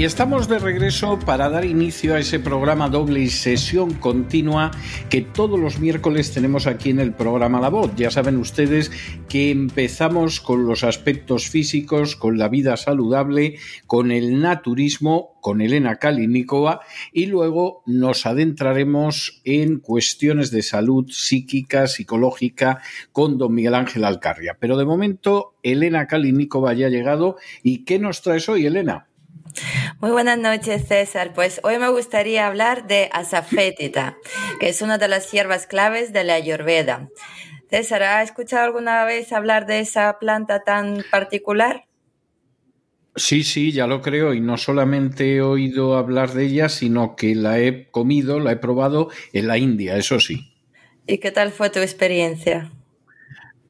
Y estamos de regreso para dar inicio a ese programa doble y sesión continua que todos los miércoles tenemos aquí en el programa La Voz. Ya saben ustedes que empezamos con los aspectos físicos, con la vida saludable, con el naturismo, con Elena Kalinikova y luego nos adentraremos en cuestiones de salud psíquica, psicológica con don Miguel Ángel Alcarria. Pero de momento, Elena Kalinikova ya ha llegado. ¿Y qué nos traes hoy, Elena? Muy buenas noches, César. Pues hoy me gustaría hablar de asafétida, que es una de las hierbas claves de la ayurveda. César, ¿ha escuchado alguna vez hablar de esa planta tan particular? Sí, sí, ya lo creo, y no solamente he oído hablar de ella, sino que la he comido, la he probado en la India, eso sí. ¿Y qué tal fue tu experiencia?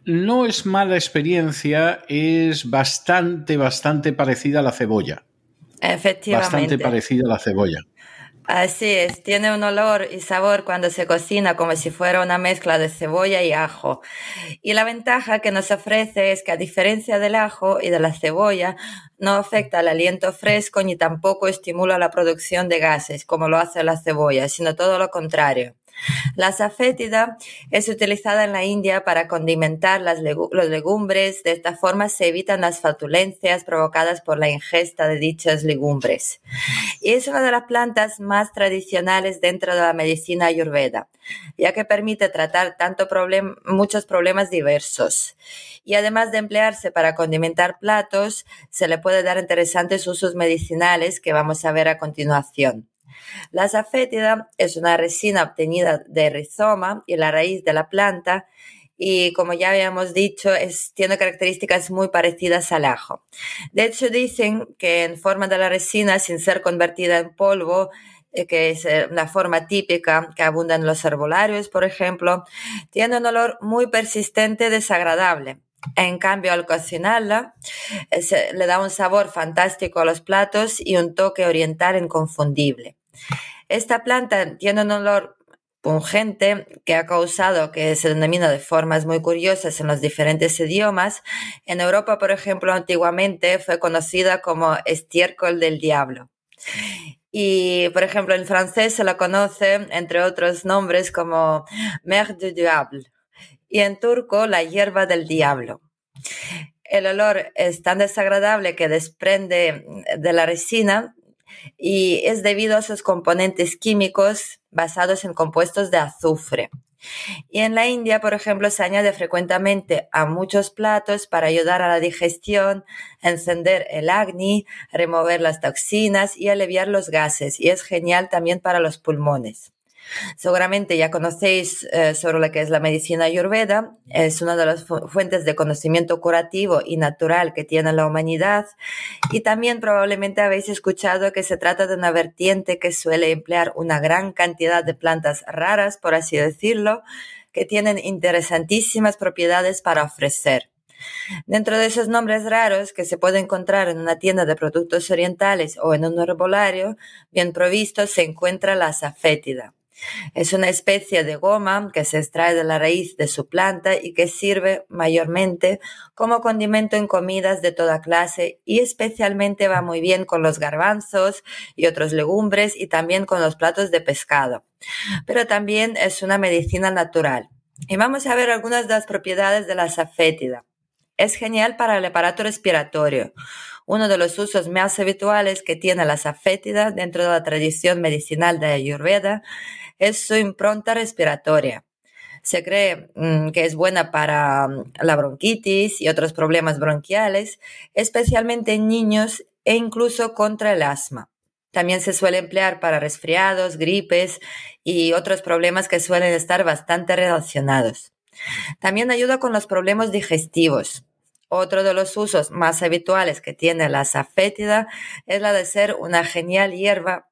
No es mala experiencia, es bastante, bastante parecida a la cebolla. Efectivamente. Bastante parecida a la cebolla. Así es, tiene un olor y sabor cuando se cocina como si fuera una mezcla de cebolla y ajo. Y la ventaja que nos ofrece es que a diferencia del ajo y de la cebolla, no afecta el aliento fresco ni tampoco estimula la producción de gases como lo hace la cebolla, sino todo lo contrario. La safétida es utilizada en la India para condimentar las los legumbres. De esta forma se evitan las fatulencias provocadas por la ingesta de dichas legumbres. Y es una de las plantas más tradicionales dentro de la medicina ayurveda, ya que permite tratar tanto muchos problemas diversos. Y además de emplearse para condimentar platos, se le puede dar interesantes usos medicinales que vamos a ver a continuación. La safétida es una resina obtenida de rizoma y la raíz de la planta y como ya habíamos dicho, tiene características muy parecidas al ajo. De hecho, dicen que en forma de la resina, sin ser convertida en polvo, eh, que es la eh, forma típica que abunda en los herbolarios, por ejemplo, tiene un olor muy persistente, desagradable. En cambio, al cocinarla, eh, le da un sabor fantástico a los platos y un toque oriental inconfundible. Esta planta tiene un olor pungente que ha causado que se denomina de formas muy curiosas en los diferentes idiomas. En Europa, por ejemplo, antiguamente fue conocida como estiércol del diablo. Y, por ejemplo, en francés se la conoce, entre otros nombres, como mer du diable. Y en turco, la hierba del diablo. El olor es tan desagradable que desprende de la resina y es debido a sus componentes químicos basados en compuestos de azufre. Y en la India, por ejemplo, se añade frecuentemente a muchos platos para ayudar a la digestión, encender el agni, remover las toxinas y aliviar los gases. Y es genial también para los pulmones. Seguramente ya conocéis eh, sobre lo que es la medicina ayurveda. Es una de las fuentes de conocimiento curativo y natural que tiene la humanidad. Y también probablemente habéis escuchado que se trata de una vertiente que suele emplear una gran cantidad de plantas raras, por así decirlo, que tienen interesantísimas propiedades para ofrecer. Dentro de esos nombres raros que se puede encontrar en una tienda de productos orientales o en un herbolario, bien provisto se encuentra la safétida. Es una especie de goma que se extrae de la raíz de su planta y que sirve mayormente como condimento en comidas de toda clase y especialmente va muy bien con los garbanzos y otros legumbres y también con los platos de pescado. Pero también es una medicina natural. Y vamos a ver algunas de las propiedades de la safétida. Es genial para el aparato respiratorio. Uno de los usos más habituales que tiene la safétida dentro de la tradición medicinal de Ayurveda es su impronta respiratoria. Se cree mm, que es buena para mm, la bronquitis y otros problemas bronquiales, especialmente en niños e incluso contra el asma. También se suele emplear para resfriados, gripes y otros problemas que suelen estar bastante relacionados. También ayuda con los problemas digestivos. Otro de los usos más habituales que tiene la safétida es la de ser una genial hierba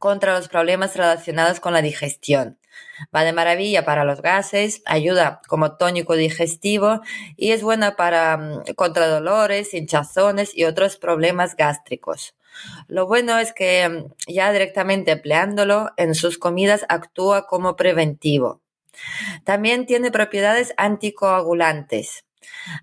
contra los problemas relacionados con la digestión. Va de maravilla para los gases, ayuda como tónico digestivo y es buena para mm, contra dolores, hinchazones y otros problemas gástricos. Lo bueno es que mm, ya directamente empleándolo en sus comidas actúa como preventivo. También tiene propiedades anticoagulantes.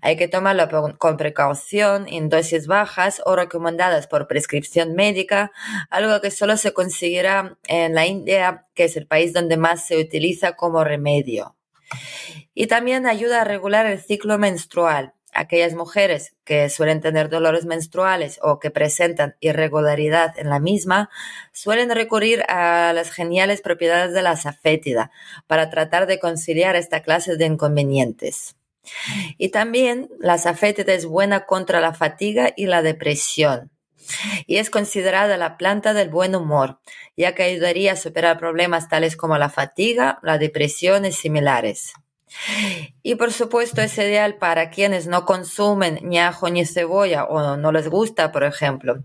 Hay que tomarlo con precaución en dosis bajas o recomendadas por prescripción médica, algo que solo se conseguirá en la India, que es el país donde más se utiliza como remedio. Y también ayuda a regular el ciclo menstrual aquellas mujeres que suelen tener dolores menstruales o que presentan irregularidad en la misma, suelen recurrir a las geniales propiedades de la safétida para tratar de conciliar esta clase de inconvenientes. Y también la safétida es buena contra la fatiga y la depresión. Y es considerada la planta del buen humor, ya que ayudaría a superar problemas tales como la fatiga, la depresión y similares. Y por supuesto es ideal para quienes no consumen ni ajo ni cebolla o no les gusta, por ejemplo.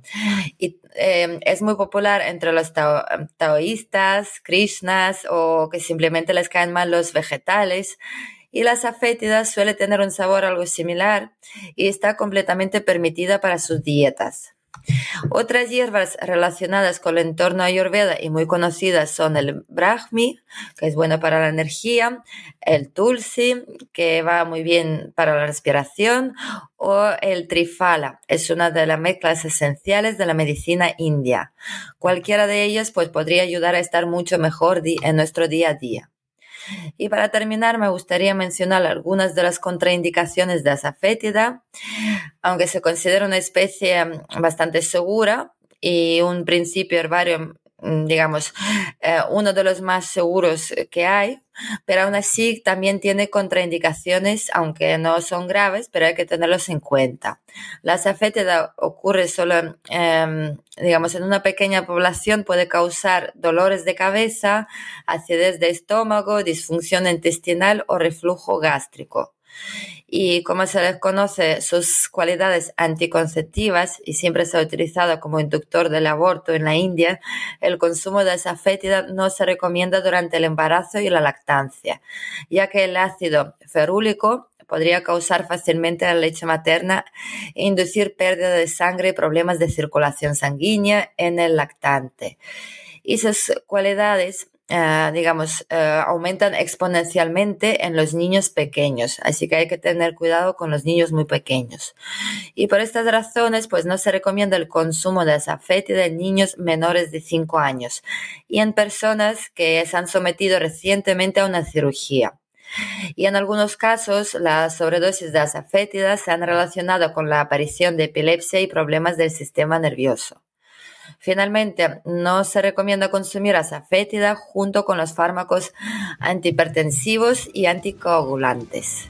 Y em, es muy popular entre los taoístas, krishnas o que simplemente les caen mal los vegetales. Y la safétida suele tener un sabor algo similar y está completamente permitida para sus dietas. Otras hierbas relacionadas con el entorno ayurveda y muy conocidas son el brahmi, que es bueno para la energía, el tulsi, que va muy bien para la respiración, o el trifala, es una de las mezclas esenciales de la medicina india. Cualquiera de ellas pues podría ayudar a estar mucho mejor en nuestro día a día. Y para terminar, me gustaría mencionar algunas de las contraindicaciones de la aunque se considera una especie mm, bastante segura y un principio herbario Mm, digamos, eh, uno de los más seguros que hay, pero aún así también tiene contraindicaciones, aunque no son graves, pero hay que tenerlos en cuenta. La safétida ocurre solo, em, digamos, en una pequeña población, puede causar dolores de cabeza, acidez de estómago, disfunción intestinal o reflujo gástrico y como se les conoce sus cualidades anticonceptivas y siempre se ha utilizado como inductor del aborto en la India, el consumo de esa fétida no se recomienda durante el embarazo y la lactancia, ya que el ácido ferúlico podría causar fácilmente la leche materna e inducir pérdida de sangre y problemas de circulación sanguínea en el lactante. Y sus cualidades eh, digamos, eh, aumentan exponencialmente en los niños pequeños. Así que hay que tener cuidado con los niños muy pequeños. Y por estas razones, pues no se recomienda el consumo de azafetida en niños menores de 5 años y en personas que se han sometido recientemente a una cirugía. Y en algunos casos, las sobredosis de azafétida se han relacionado con la aparición de epilepsia y problemas del sistema nervioso. Finalmente, no se recomienda consumir azafétida junto con los fármacos antihipertensivos y anticoagulantes.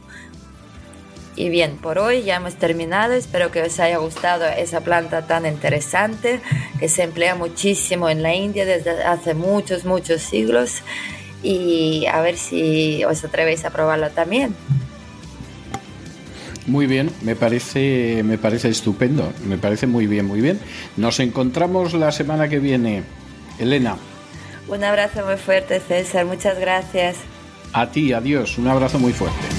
Y bien, por hoy ya hemos terminado. Espero que os haya gustado esa planta tan interesante que se emplea muchísimo en la India desde hace muchos, muchos siglos. Y a ver si os atrevéis a probarla también. Muy bien, me parece, me parece estupendo, me parece muy bien, muy bien. Nos encontramos la semana que viene. Elena. Un abrazo muy fuerte, César, muchas gracias. A ti, adiós, un abrazo muy fuerte.